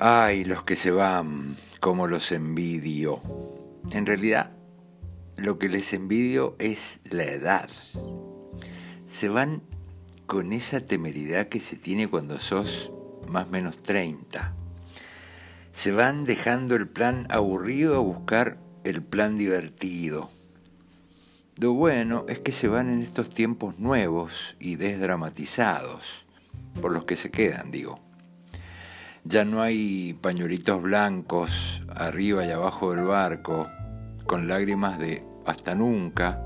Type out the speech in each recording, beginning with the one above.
Ay, los que se van, como los envidio. En realidad, lo que les envidio es la edad. Se van con esa temeridad que se tiene cuando sos más o menos 30. Se van dejando el plan aburrido a buscar el plan divertido. Lo bueno es que se van en estos tiempos nuevos y desdramatizados, por los que se quedan, digo. Ya no hay pañuelitos blancos arriba y abajo del barco, con lágrimas de hasta nunca,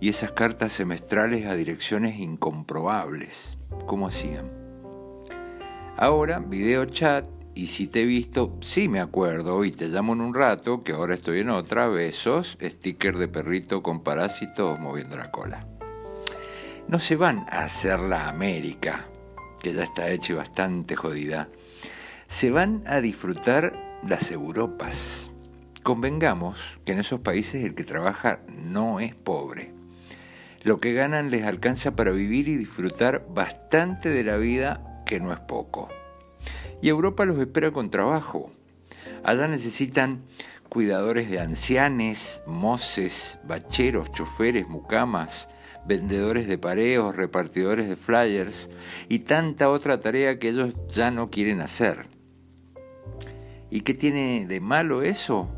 y esas cartas semestrales a direcciones incomprobables. ¿Cómo hacían? Ahora, video chat, y si te he visto, sí me acuerdo, y te llamo en un rato, que ahora estoy en otra, besos, sticker de perrito con parásitos moviendo la cola. No se van a hacer la América, que ya está hecha y bastante jodida se van a disfrutar las Europas. Convengamos que en esos países el que trabaja no es pobre. Lo que ganan les alcanza para vivir y disfrutar bastante de la vida, que no es poco. Y Europa los espera con trabajo. Allá necesitan cuidadores de ancianes, moces, bacheros, choferes, mucamas, vendedores de pareos, repartidores de flyers y tanta otra tarea que ellos ya no quieren hacer. ¿Y qué tiene de malo eso?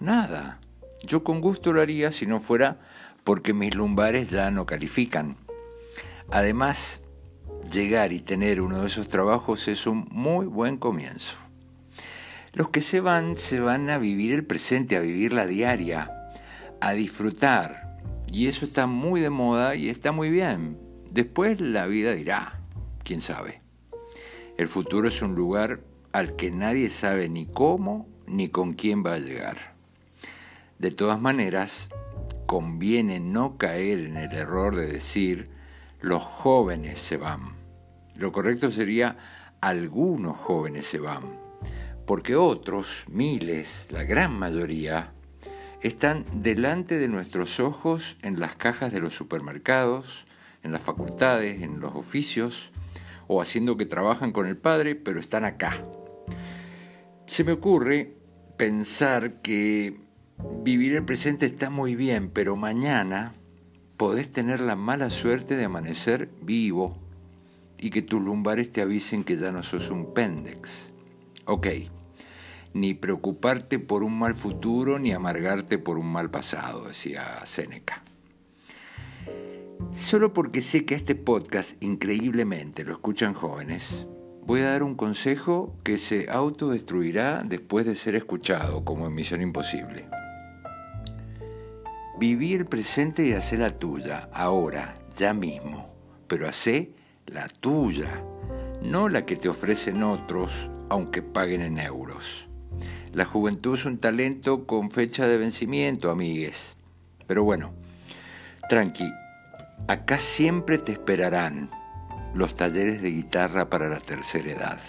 Nada. Yo con gusto lo haría si no fuera porque mis lumbares ya no califican. Además, llegar y tener uno de esos trabajos es un muy buen comienzo. Los que se van, se van a vivir el presente, a vivir la diaria, a disfrutar. Y eso está muy de moda y está muy bien. Después la vida dirá, quién sabe. El futuro es un lugar al que nadie sabe ni cómo ni con quién va a llegar. De todas maneras, conviene no caer en el error de decir los jóvenes se van. Lo correcto sería algunos jóvenes se van, porque otros, miles, la gran mayoría, están delante de nuestros ojos en las cajas de los supermercados, en las facultades, en los oficios, o haciendo que trabajan con el padre, pero están acá, se me ocurre pensar que vivir el presente está muy bien, pero mañana podés tener la mala suerte de amanecer vivo y que tus lumbares te avisen que ya no sos un péndex. Ok, ni preocuparte por un mal futuro ni amargarte por un mal pasado, decía Séneca. Solo porque sé que este podcast increíblemente lo escuchan jóvenes, voy a dar un consejo que se autodestruirá después de ser escuchado, como en Misión Imposible. Viví el presente y hacer la tuya, ahora, ya mismo, pero hacé la tuya, no la que te ofrecen otros, aunque paguen en euros. La juventud es un talento con fecha de vencimiento, amigues. Pero bueno, tranqui, acá siempre te esperarán los talleres de guitarra para la tercera edad.